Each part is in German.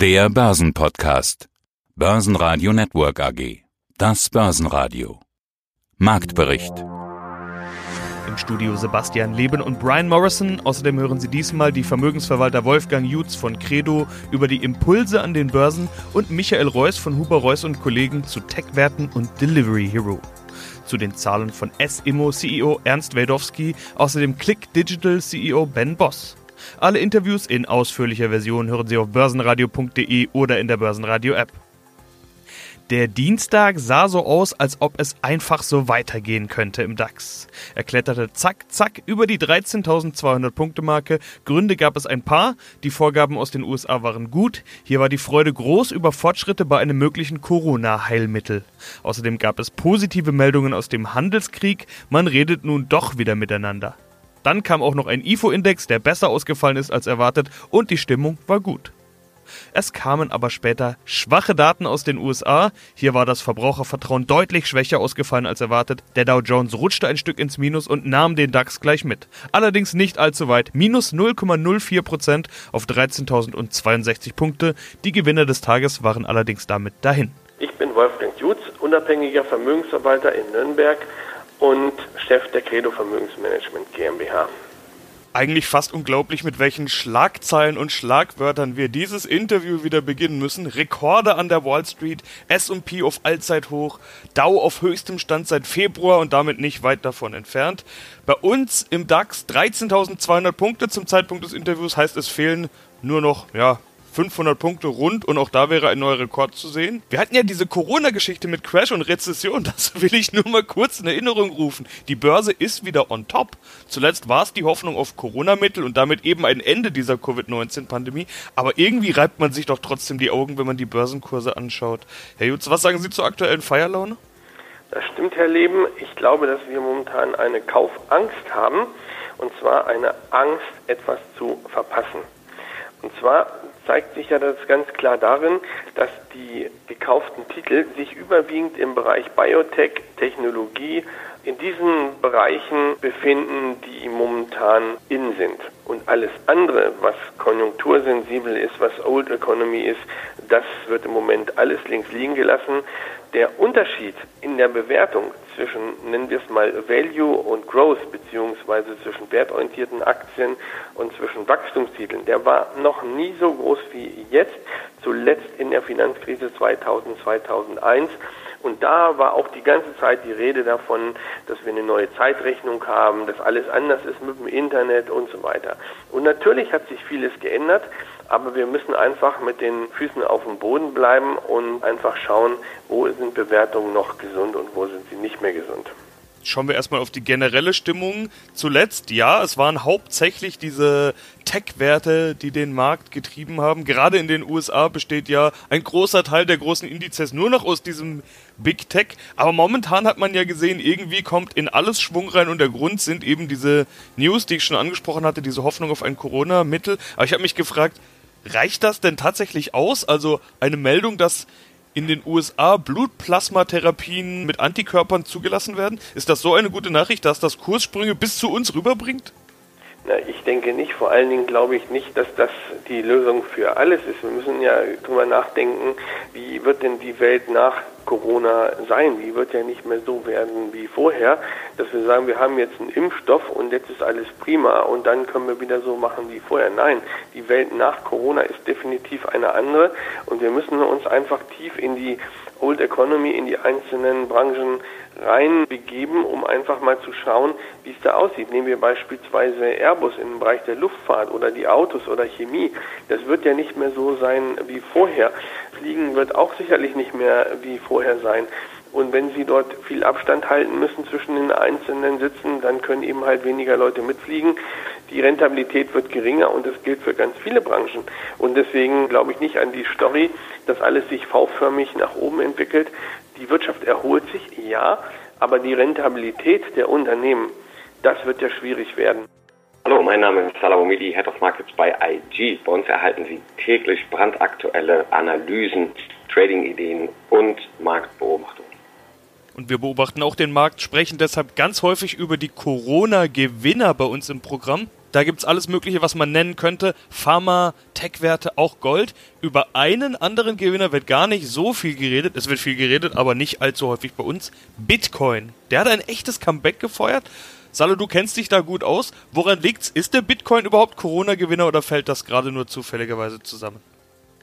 Der Börsenpodcast. Börsenradio Network AG. Das Börsenradio. Marktbericht. Im Studio Sebastian Leben und Brian Morrison. Außerdem hören Sie diesmal die Vermögensverwalter Wolfgang Jutz von Credo über die Impulse an den Börsen und Michael Reuss von Huber Reuss und Kollegen zu Tech-Werten und Delivery Hero. Zu den Zahlen von S-Immo CEO Ernst Wadowski, außerdem Click Digital CEO Ben Boss. Alle Interviews in ausführlicher Version hören Sie auf börsenradio.de oder in der Börsenradio-App. Der Dienstag sah so aus, als ob es einfach so weitergehen könnte im DAX. Er kletterte zack, zack über die 13.200 Punkte Marke. Gründe gab es ein paar. Die Vorgaben aus den USA waren gut. Hier war die Freude groß über Fortschritte bei einem möglichen Corona-Heilmittel. Außerdem gab es positive Meldungen aus dem Handelskrieg. Man redet nun doch wieder miteinander. Dann kam auch noch ein IFO-Index, der besser ausgefallen ist als erwartet und die Stimmung war gut. Es kamen aber später schwache Daten aus den USA. Hier war das Verbrauchervertrauen deutlich schwächer ausgefallen als erwartet. Der Dow Jones rutschte ein Stück ins Minus und nahm den DAX gleich mit. Allerdings nicht allzu weit. Minus 0,04% auf 13.062 Punkte. Die Gewinner des Tages waren allerdings damit dahin. Ich bin Wolfgang Jutz, unabhängiger Vermögensverwalter in Nürnberg und Chef der Credo Vermögensmanagement GmbH eigentlich fast unglaublich, mit welchen Schlagzeilen und Schlagwörtern wir dieses Interview wieder beginnen müssen. Rekorde an der Wall Street, S&P auf Allzeithoch, Dow auf höchstem Stand seit Februar und damit nicht weit davon entfernt. Bei uns im DAX 13.200 Punkte zum Zeitpunkt des Interviews, heißt es fehlen nur noch, ja, 500 Punkte rund und auch da wäre ein neuer Rekord zu sehen. Wir hatten ja diese Corona-Geschichte mit Crash und Rezession, das will ich nur mal kurz in Erinnerung rufen. Die Börse ist wieder on top. Zuletzt war es die Hoffnung auf Corona-Mittel und damit eben ein Ende dieser Covid-19-Pandemie, aber irgendwie reibt man sich doch trotzdem die Augen, wenn man die Börsenkurse anschaut. Herr Jutz, was sagen Sie zur aktuellen Feierlaune? Das stimmt, Herr Leben. Ich glaube, dass wir momentan eine Kaufangst haben, und zwar eine Angst, etwas zu verpassen. Und zwar zeigt sich ja das ganz klar darin, dass die gekauften Titel sich überwiegend im Bereich Biotech, Technologie, in diesen Bereichen befinden, die momentan in sind. Und alles andere, was konjunktursensibel ist, was Old Economy ist, das wird im Moment alles links liegen gelassen. Der Unterschied in der Bewertung zwischen, nennen wir es mal, Value und Growth, beziehungsweise zwischen wertorientierten Aktien und zwischen Wachstumstiteln, der war noch nie so groß wie jetzt, zuletzt in der Finanzkrise 2000, 2001. Und da war auch die ganze Zeit die Rede davon, dass wir eine neue Zeitrechnung haben, dass alles anders ist mit dem Internet und so weiter. Und natürlich hat sich vieles geändert, aber wir müssen einfach mit den Füßen auf dem Boden bleiben und einfach schauen, wo sind Bewertungen noch gesund und wo sind sie nicht mehr gesund. Schauen wir erstmal auf die generelle Stimmung. Zuletzt, ja, es waren hauptsächlich diese Tech-Werte, die den Markt getrieben haben. Gerade in den USA besteht ja ein großer Teil der großen Indizes nur noch aus diesem Big Tech. Aber momentan hat man ja gesehen, irgendwie kommt in alles Schwung rein und der Grund sind eben diese News, die ich schon angesprochen hatte, diese Hoffnung auf ein Corona-Mittel. Aber ich habe mich gefragt, reicht das denn tatsächlich aus? Also eine Meldung, dass in den USA Blutplasmatherapien mit Antikörpern zugelassen werden? Ist das so eine gute Nachricht, dass das Kurssprünge bis zu uns rüberbringt? Na, ich denke nicht. Vor allen Dingen glaube ich nicht, dass das die Lösung für alles ist. Wir müssen ja drüber nachdenken, wie wird denn die Welt nach Corona sein? Die wird ja nicht mehr so werden wie vorher, dass wir sagen, wir haben jetzt einen Impfstoff und jetzt ist alles prima und dann können wir wieder so machen wie vorher. Nein, die Welt nach Corona ist definitiv eine andere und wir müssen uns einfach tief in die Old Economy, in die einzelnen Branchen reinbegeben, um einfach mal zu schauen, wie es da aussieht. Nehmen wir beispielsweise Airbus im Bereich der Luftfahrt oder die Autos oder Chemie. Das wird ja nicht mehr so sein wie vorher. Fliegen wird auch sicherlich nicht mehr wie vorher sein. Und wenn Sie dort viel Abstand halten müssen zwischen den einzelnen Sitzen, dann können eben halt weniger Leute mitfliegen. Die Rentabilität wird geringer und das gilt für ganz viele Branchen. Und deswegen glaube ich nicht an die Story, dass alles sich V-förmig nach oben entwickelt. Die Wirtschaft erholt sich, ja, aber die Rentabilität der Unternehmen, das wird ja schwierig werden. Hallo, mein Name ist Salah Omidi, Head of Markets bei IG. Bei uns erhalten Sie täglich brandaktuelle Analysen, Trading-Ideen und Marktbeobachtungen. Und wir beobachten auch den Markt, sprechen deshalb ganz häufig über die Corona-Gewinner bei uns im Programm. Da gibt's alles Mögliche, was man nennen könnte. Pharma, Tech-Werte, auch Gold. Über einen anderen Gewinner wird gar nicht so viel geredet. Es wird viel geredet, aber nicht allzu häufig bei uns. Bitcoin. Der hat ein echtes Comeback gefeuert. Salo, du kennst dich da gut aus. Woran liegt's? Ist der Bitcoin überhaupt Corona-Gewinner oder fällt das gerade nur zufälligerweise zusammen?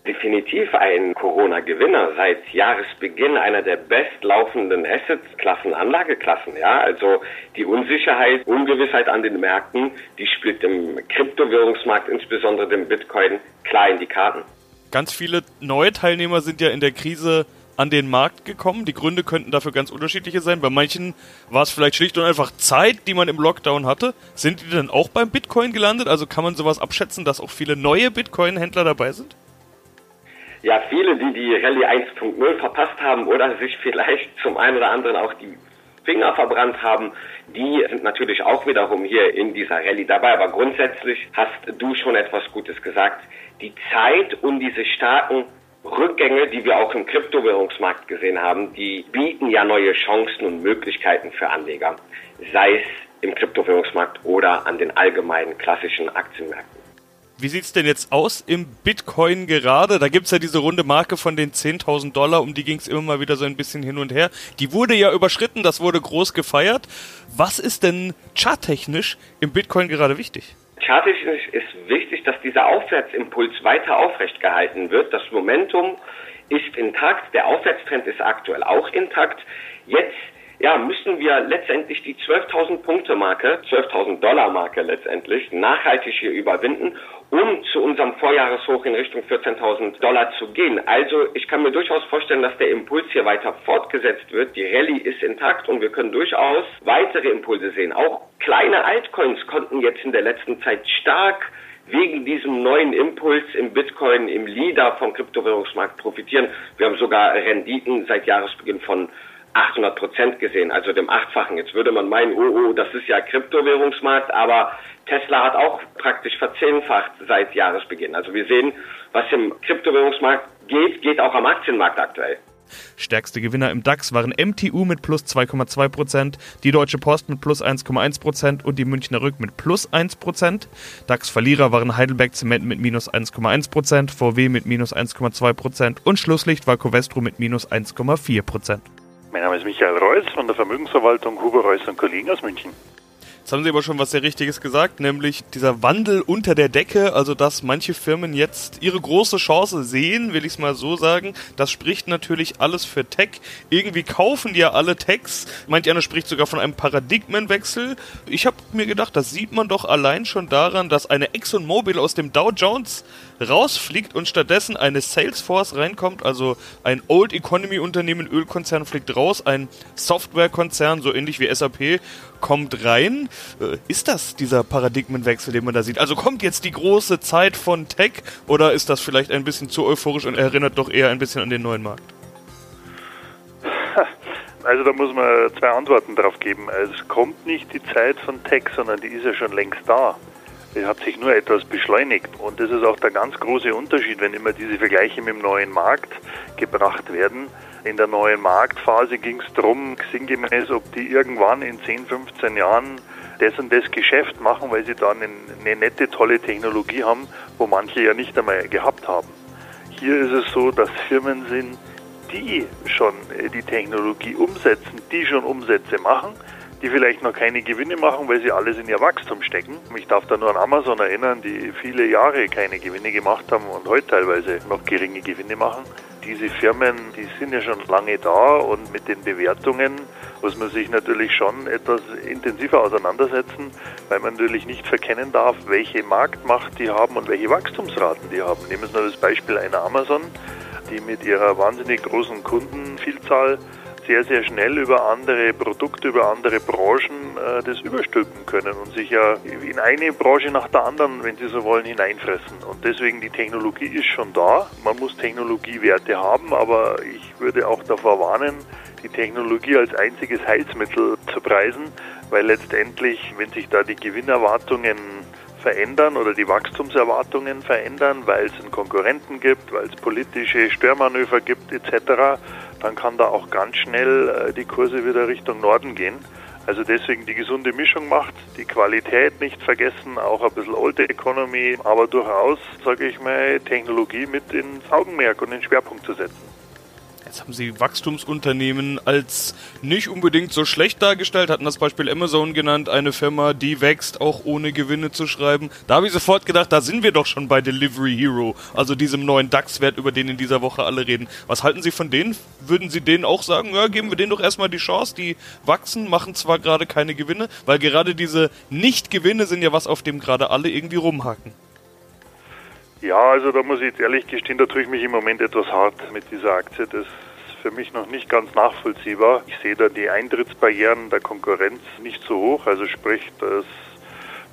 definitiv ein Corona-Gewinner. Seit Jahresbeginn einer der bestlaufenden Assets-Klassen, Anlageklassen. Ja, also die Unsicherheit, Ungewissheit an den Märkten, die spielt im Kryptowährungsmarkt, insbesondere dem Bitcoin, klar in die Karten. Ganz viele neue Teilnehmer sind ja in der Krise an den Markt gekommen. Die Gründe könnten dafür ganz unterschiedliche sein. Bei manchen war es vielleicht schlicht und einfach Zeit, die man im Lockdown hatte. Sind die denn auch beim Bitcoin gelandet? Also kann man sowas abschätzen, dass auch viele neue Bitcoin-Händler dabei sind? ja, viele, die die Rallye 1.0 verpasst haben oder sich vielleicht zum einen oder anderen auch die Finger verbrannt haben, die sind natürlich auch wiederum hier in dieser Rallye dabei. Aber grundsätzlich hast du schon etwas Gutes gesagt. Die Zeit und diese starken Rückgänge, die wir auch im Kryptowährungsmarkt gesehen haben, die bieten ja neue Chancen und Möglichkeiten für Anleger, sei es im Kryptowährungsmarkt oder an den allgemeinen klassischen Aktienmärkten. Wie sieht's denn jetzt aus im Bitcoin gerade? Da gibt's ja diese runde Marke von den 10.000 Dollar, um die ging's immer mal wieder so ein bisschen hin und her. Die wurde ja überschritten, das wurde groß gefeiert. Was ist denn charttechnisch im Bitcoin gerade wichtig? Charttechnisch ist wichtig, dass dieser Aufwärtsimpuls weiter aufrecht gehalten wird. Das Momentum ist intakt, der Aufwärtstrend ist aktuell auch intakt. Jetzt ja, müssen wir letztendlich die 12.000 Punkte Marke, 12.000 Dollar Marke letztendlich nachhaltig hier überwinden, um zu unserem Vorjahreshoch in Richtung 14.000 Dollar zu gehen. Also ich kann mir durchaus vorstellen, dass der Impuls hier weiter fortgesetzt wird. Die Rallye ist intakt und wir können durchaus weitere Impulse sehen. Auch kleine Altcoins konnten jetzt in der letzten Zeit stark wegen diesem neuen Impuls im Bitcoin, im Leader vom Kryptowährungsmarkt profitieren. Wir haben sogar Renditen seit Jahresbeginn von 800 Prozent gesehen, also dem Achtfachen. Jetzt würde man meinen, oh, oh, das ist ja Kryptowährungsmarkt, aber Tesla hat auch praktisch verzehnfacht seit Jahresbeginn. Also wir sehen, was im Kryptowährungsmarkt geht, geht auch am Aktienmarkt aktuell. Stärkste Gewinner im DAX waren MTU mit plus 2,2%, die Deutsche Post mit plus 1,1% und die Münchner Rück mit plus 1%. DAX-Verlierer waren Heidelberg Zement mit minus 1,1%, VW mit minus 1,2% und Schlusslicht war Covestro mit minus 1,4%. Mein Name ist Michael Reuss von der Vermögensverwaltung Huber Reuss und Kollegen aus München. Jetzt haben Sie aber schon was sehr Richtiges gesagt, nämlich dieser Wandel unter der Decke, also dass manche Firmen jetzt ihre große Chance sehen, will ich es mal so sagen. Das spricht natürlich alles für Tech. Irgendwie kaufen die ja alle Techs. Manch einer spricht sogar von einem Paradigmenwechsel. Ich habe mir gedacht, das sieht man doch allein schon daran, dass eine ExxonMobil aus dem Dow Jones rausfliegt und stattdessen eine Salesforce reinkommt, also ein Old Economy Unternehmen, Ölkonzern fliegt raus, ein Softwarekonzern, so ähnlich wie SAP, kommt rein. Äh, ist das dieser Paradigmenwechsel, den man da sieht? Also kommt jetzt die große Zeit von Tech oder ist das vielleicht ein bisschen zu euphorisch und erinnert doch eher ein bisschen an den neuen Markt? Also da muss man zwei Antworten drauf geben. Es kommt nicht die Zeit von Tech, sondern die ist ja schon längst da. Es hat sich nur etwas beschleunigt. Und das ist auch der ganz große Unterschied, wenn immer diese Vergleiche mit dem neuen Markt gebracht werden. In der neuen Marktphase ging es darum, sinngemäß, ob die irgendwann in 10, 15 Jahren das und das Geschäft machen, weil sie dann eine, nette, tolle Technologie haben, wo manche ja nicht einmal gehabt haben. Hier ist es so, dass Firmen sind, die schon äh, die Technologie umsetzen, die schon Umsätze machen die vielleicht noch keine Gewinne machen, weil sie alles in ihr Wachstum stecken. Ich darf da nur an Amazon erinnern, die viele Jahre keine Gewinne gemacht haben und heute teilweise noch geringe Gewinne machen. Diese Firmen, die sind ja schon lange da und mit den Bewertungen muss man sich natürlich schon etwas intensiver auseinandersetzen, weil man natürlich nicht verkennen darf, welche Marktmacht die haben und welche Wachstumsraten die haben. Nehmen wir nur das Beispiel einer Amazon, die mit ihrer wahnsinnig großen Kundenvielzahl sehr, sehr schnell über andere Produkte, über andere Branchen äh, das überstülpen können und sich ja in eine Branche nach der anderen, wenn Sie so wollen, hineinfressen. Und deswegen die Technologie ist schon da. Man muss Technologiewerte haben, aber ich würde auch davor warnen, die Technologie als einziges Heilsmittel zu preisen, weil letztendlich, wenn sich da die Gewinnerwartungen verändern oder die Wachstumserwartungen verändern, weil es einen Konkurrenten gibt, weil es politische Störmanöver gibt etc., dann kann da auch ganz schnell äh, die Kurse wieder Richtung Norden gehen. Also deswegen die gesunde Mischung macht, die Qualität nicht vergessen, auch ein bisschen Old Economy, aber durchaus, sage ich mal, Technologie mit ins Augenmerk und in den Schwerpunkt zu setzen. Jetzt haben sie Wachstumsunternehmen als nicht unbedingt so schlecht dargestellt, hatten das Beispiel Amazon genannt, eine Firma, die wächst, auch ohne Gewinne zu schreiben. Da habe ich sofort gedacht, da sind wir doch schon bei Delivery Hero, also diesem neuen DAX-Wert, über den in dieser Woche alle reden. Was halten Sie von denen? Würden Sie denen auch sagen, ja, geben wir denen doch erstmal die Chance, die wachsen, machen zwar gerade keine Gewinne, weil gerade diese Nicht-Gewinne sind ja was, auf dem gerade alle irgendwie rumhaken. Ja, also da muss ich jetzt ehrlich gestehen, da tue ich mich im Moment etwas hart mit dieser Aktie. Das ist für mich noch nicht ganz nachvollziehbar. Ich sehe da die Eintrittsbarrieren der Konkurrenz nicht so hoch. Also sprich, dass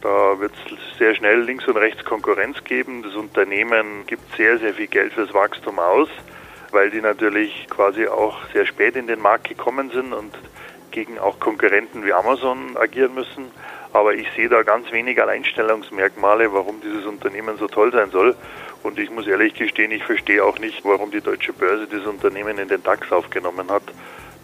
da wird es sehr schnell links und rechts Konkurrenz geben. Das Unternehmen gibt sehr, sehr viel Geld fürs Wachstum aus, weil die natürlich quasi auch sehr spät in den Markt gekommen sind und gegen auch Konkurrenten wie Amazon agieren müssen. Aber ich sehe da ganz wenig Alleinstellungsmerkmale, warum dieses Unternehmen so toll sein soll. Und ich muss ehrlich gestehen, ich verstehe auch nicht, warum die deutsche Börse dieses Unternehmen in den DAX aufgenommen hat.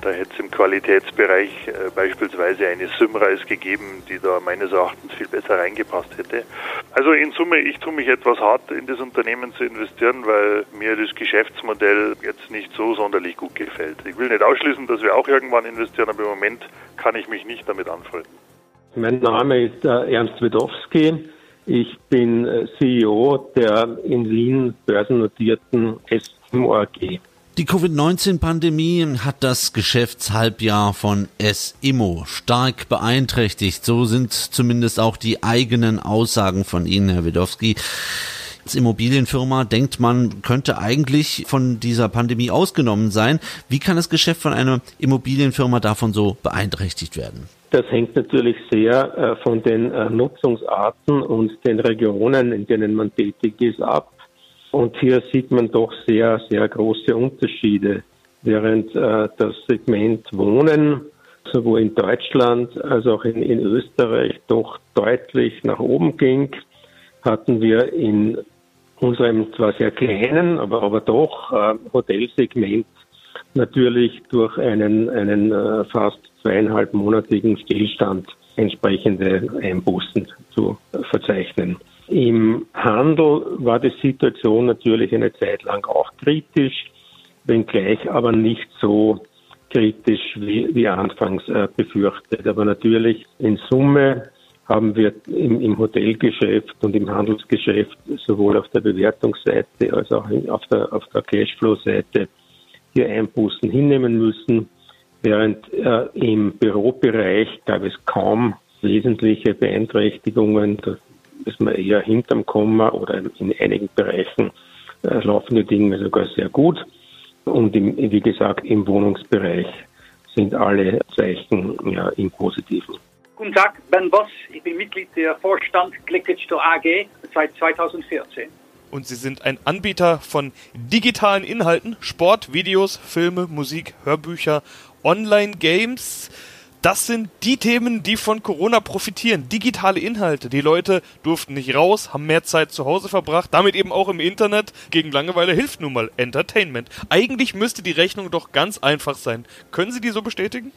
Da hätte es im Qualitätsbereich äh, beispielsweise eine Symrise gegeben, die da meines Erachtens viel besser reingepasst hätte. Also in Summe, ich tue mich etwas hart in das Unternehmen zu investieren, weil mir das Geschäftsmodell jetzt nicht so sonderlich gut gefällt. Ich will nicht ausschließen, dass wir auch irgendwann investieren, aber im Moment kann ich mich nicht damit anfreunden. Mein Name ist äh, Ernst Wedowski. Ich bin äh, CEO der in Wien börsennotierten SMO AG. Die Covid-19-Pandemie hat das Geschäftshalbjahr von SIMO stark beeinträchtigt. So sind zumindest auch die eigenen Aussagen von Ihnen, Herr Wedowski. Als Immobilienfirma denkt man, könnte eigentlich von dieser Pandemie ausgenommen sein. Wie kann das Geschäft von einer Immobilienfirma davon so beeinträchtigt werden? Das hängt natürlich sehr äh, von den äh, Nutzungsarten und den Regionen, in denen man tätig ist, ab. Und hier sieht man doch sehr, sehr große Unterschiede. Während äh, das Segment Wohnen sowohl in Deutschland als auch in, in Österreich doch deutlich nach oben ging, hatten wir in unserem zwar sehr kleinen, aber, aber doch äh, Hotelsegment natürlich durch einen, einen äh, fast zweieinhalbmonatigen Stillstand entsprechende Einbußen zu verzeichnen. Im Handel war die Situation natürlich eine Zeit lang auch kritisch, wenngleich aber nicht so kritisch wie, wie anfangs äh, befürchtet. Aber natürlich in Summe haben wir im, im, Hotelgeschäft und im Handelsgeschäft sowohl auf der Bewertungsseite als auch auf der, auf der Cashflow-Seite hier Einbußen hinnehmen müssen, während äh, im Bürobereich gab es kaum wesentliche Beeinträchtigungen. Da ist man eher hinterm Komma oder in einigen Bereichen äh, laufen die Dinge sogar sehr gut. Und im, wie gesagt, im Wohnungsbereich sind alle Zeichen ja, im Positiven. Guten Tag, Ben Boss. Ich bin Mitglied der Vorstand Click Digital AG seit 2014 und sie sind ein Anbieter von digitalen Inhalten, Sport, Videos, Filme, Musik, Hörbücher, Online-Games. Das sind die Themen, die von Corona profitieren. Digitale Inhalte. Die Leute durften nicht raus, haben mehr Zeit zu Hause verbracht, damit eben auch im Internet. Gegen Langeweile hilft nun mal Entertainment. Eigentlich müsste die Rechnung doch ganz einfach sein. Können Sie die so bestätigen?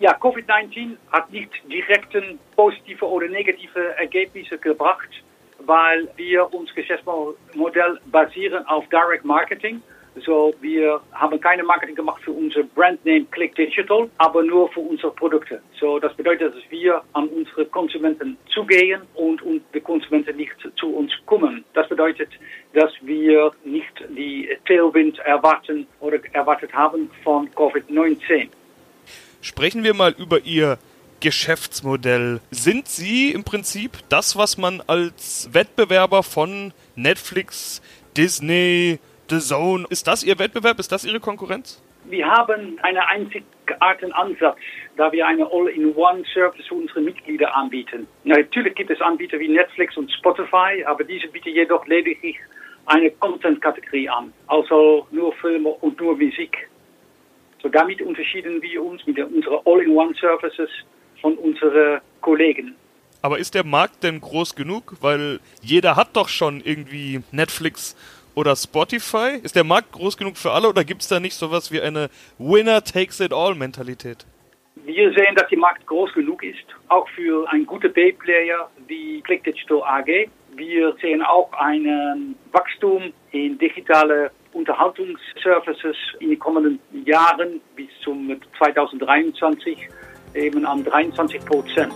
Ja, Covid-19 hat nicht direkten positive oder negative Ergebnisse gebracht weil wir unser Geschäftsmodell basieren auf Direct Marketing. So, wir haben keine Marketing gemacht für unser Brandname Click Digital, aber nur für unsere Produkte. So, das bedeutet, dass wir an unsere Konsumenten zugehen und, und die Konsumenten nicht zu uns kommen. Das bedeutet, dass wir nicht die Tailwind erwarten oder erwartet haben von Covid-19. Sprechen wir mal über Ihr Geschäftsmodell. Sind Sie im Prinzip das, was man als Wettbewerber von Netflix, Disney, The Zone, ist das Ihr Wettbewerb? Ist das Ihre Konkurrenz? Wir haben einen einzigartigen Ansatz, da wir eine All-in-One-Service für unsere Mitglieder anbieten. Natürlich gibt es Anbieter wie Netflix und Spotify, aber diese bieten jedoch lediglich eine Content-Kategorie an, also nur Filme und nur Musik. So damit unterschieden wir uns mit unseren All-in-One-Services von unseren Kollegen. Aber ist der Markt denn groß genug? Weil jeder hat doch schon irgendwie Netflix oder Spotify. Ist der Markt groß genug für alle oder gibt es da nicht sowas wie eine Winner takes it all Mentalität? Wir sehen, dass der Markt groß genug ist, auch für einen guten B-Player wie Click Digital AG. Wir sehen auch ein Wachstum in digitale Unterhaltungsservices in den kommenden Jahren bis zum 2023 eben an 23 Prozent.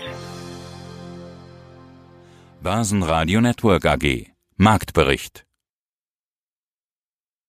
Börsenradio Network AG Marktbericht